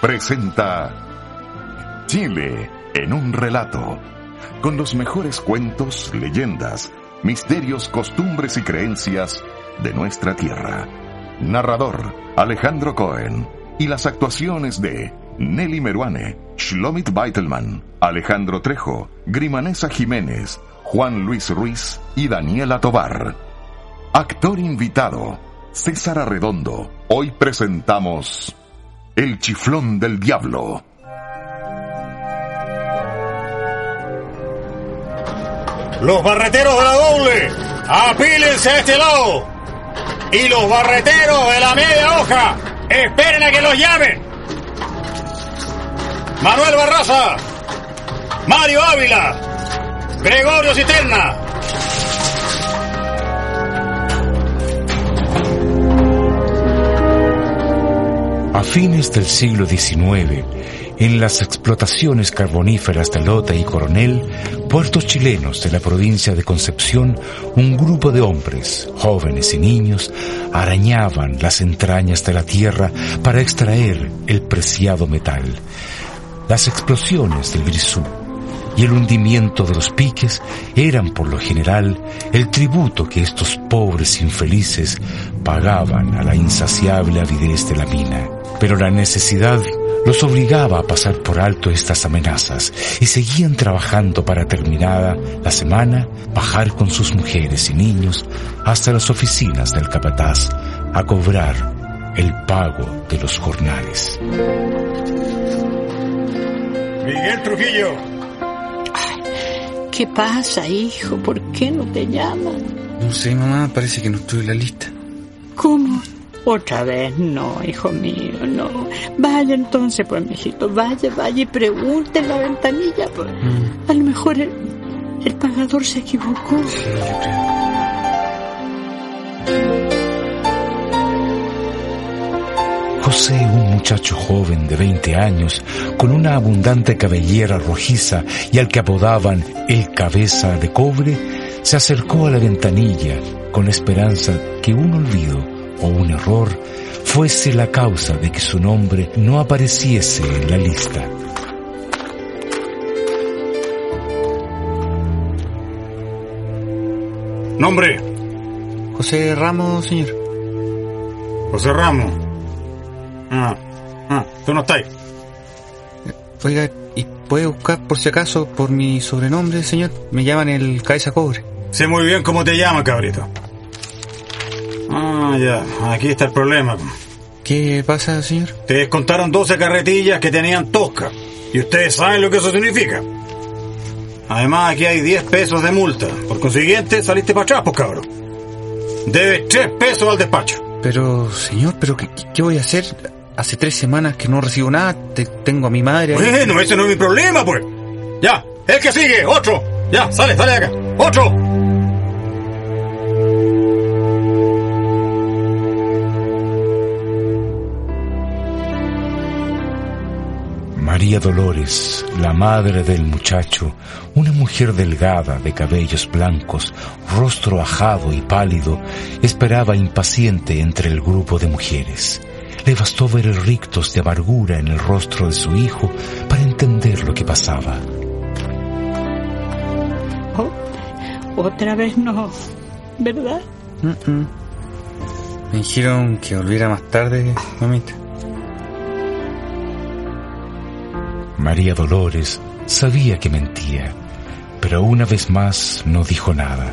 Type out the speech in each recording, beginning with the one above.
presenta Chile en un relato, con los mejores cuentos, leyendas, misterios, costumbres y creencias de nuestra tierra. Narrador Alejandro Cohen y las actuaciones de Nelly Meruane, Shlomit Beitelman, Alejandro Trejo, Grimanesa Jiménez, Juan Luis Ruiz y Daniela Tobar. Actor invitado César Arredondo. Hoy presentamos El chiflón del diablo. Los barreteros de la doble, apílense a este lado. Y los barreteros de la media hoja, esperen a que los llamen. Manuel Barraza, Mario Ávila, Gregorio Cisterna, A fines del siglo XIX, en las explotaciones carboníferas de Lota y Coronel, puertos chilenos de la provincia de Concepción, un grupo de hombres, jóvenes y niños, arañaban las entrañas de la tierra para extraer el preciado metal. Las explosiones del grisú y el hundimiento de los piques eran por lo general el tributo que estos pobres infelices pagaban a la insaciable avidez de la mina. Pero la necesidad los obligaba a pasar por alto estas amenazas y seguían trabajando para terminada la semana bajar con sus mujeres y niños hasta las oficinas del capataz a cobrar el pago de los jornales. Miguel Trujillo. ¿Qué pasa, hijo? ¿Por qué no te llaman? No sé, mamá, parece que no estoy en la lista. ¿Cómo? Otra vez no, hijo mío, no. Vaya entonces, pues, mijito, vaya, vaya y pregunte en la ventanilla. Pues. A lo mejor el, el pagador se equivocó. Sí, yo creo. José, muchacho joven de 20 años, con una abundante cabellera rojiza y al que apodaban el cabeza de cobre, se acercó a la ventanilla con la esperanza que un olvido o un error fuese la causa de que su nombre no apareciese en la lista. Nombre, José Ramos, señor. José Ramos. Ah, ah, tú no estás. Oiga, ¿y puede buscar por si acaso por mi sobrenombre, señor? Me llaman el cabeza cobre. Sé muy bien cómo te llaman, cabrito. Ah, ya, aquí está el problema. ¿Qué pasa, señor? Te descontaron 12 carretillas que tenían tosca. Y ustedes saben lo que eso significa. Además, aquí hay 10 pesos de multa. Por consiguiente, saliste para atrás, pues cabrón. Debes 3 pesos al despacho. Pero, señor, ¿pero qué, qué voy a hacer? Hace tres semanas que no recibo nada. Te- tengo a mi madre ahí. Bueno, ese no es mi problema, pues. Ya, el que sigue, otro. Ya, sale, sale de acá. Otro. María Dolores, la madre del muchacho, una mujer delgada de cabellos blancos, rostro ajado y pálido, esperaba impaciente entre el grupo de mujeres. Le bastó ver el rictus de amargura en el rostro de su hijo para entender lo que pasaba. Oh, otra vez no, ¿verdad? Mm, mm. Me dijeron que volviera más tarde, mamita. María Dolores sabía que mentía, pero una vez más no dijo nada.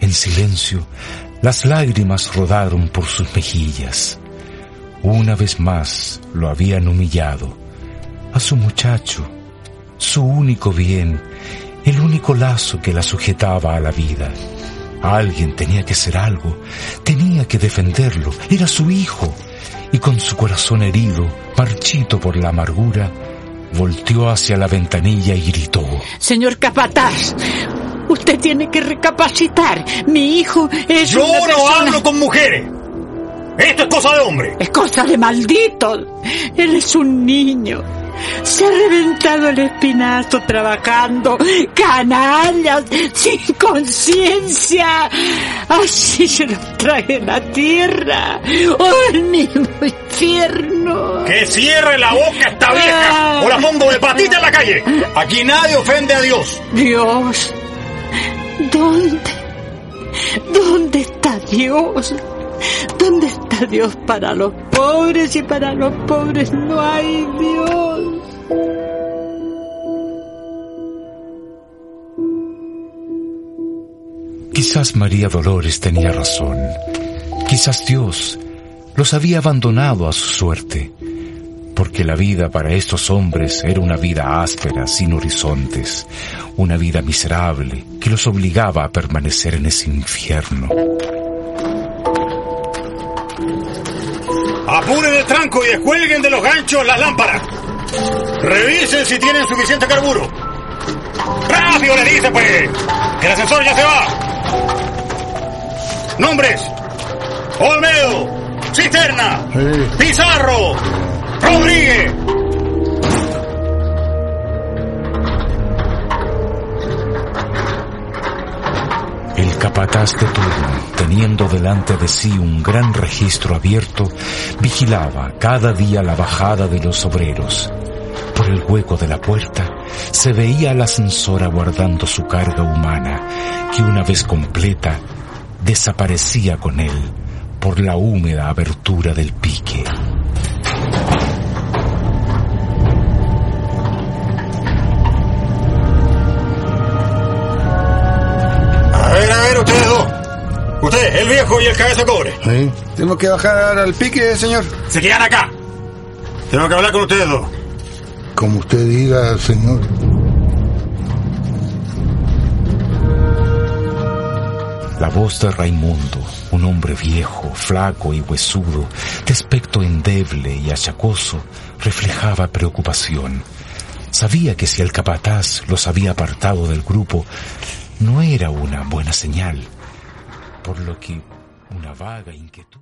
En silencio, las lágrimas rodaron por sus mejillas. Una vez más lo habían humillado. A su muchacho, su único bien, el único lazo que la sujetaba a la vida. Alguien tenía que hacer algo, tenía que defenderlo, era su hijo, y con su corazón herido, marchito por la amargura, volteó hacia la ventanilla y gritó. Señor Capataz, usted tiene que recapacitar. Mi hijo es Yo una no persona... hablo con mujeres. Esto es cosa de hombre. Es cosa de maldito. Él es un niño. Se ha reventado el espinazo trabajando. Canallas, sin conciencia. Así se lo trae la tierra. ¡Oh, el mismo infierno! Que cierre la boca esta vieja o la pongo de patita en la calle. Aquí nadie ofende a Dios. Dios. ¿Dónde? ¿Dónde está Dios? ¿Dónde está Dios para los pobres y para los pobres no hay Dios? Quizás María Dolores tenía razón. Quizás Dios los había abandonado a su suerte, porque la vida para estos hombres era una vida áspera, sin horizontes, una vida miserable que los obligaba a permanecer en ese infierno. Apuren el tranco y descuelguen de los ganchos las lámparas. Revisen si tienen suficiente carburo. ¡Rápido le dice, pues! ¡Que el ascensor ya se va! ¡Nombres! Olmedo, Cisterna, Pizarro, Rodríguez. Capataz de turno, teniendo delante de sí un gran registro abierto, vigilaba cada día la bajada de los obreros. Por el hueco de la puerta se veía al ascensor aguardando su carga humana, que una vez completa, desaparecía con él por la húmeda abertura del pique. El viejo y el cabeza cobre. Sí. Tenemos que bajar al pique, señor. Se quedan acá. Tengo que hablar con ustedes dos. Como usted diga, señor. La voz de Raimundo, un hombre viejo, flaco y huesudo, de aspecto endeble y achacoso, reflejaba preocupación. Sabía que si el capataz los había apartado del grupo, no era una buena señal, por lo que una vaga inquietud.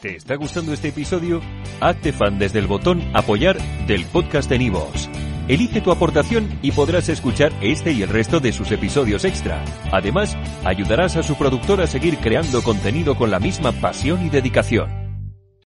¿Te está gustando este episodio? Hazte fan desde el botón Apoyar del podcast de Nivos. Elige tu aportación y podrás escuchar este y el resto de sus episodios extra. Además, ayudarás a su productor a seguir creando contenido con la misma pasión y dedicación.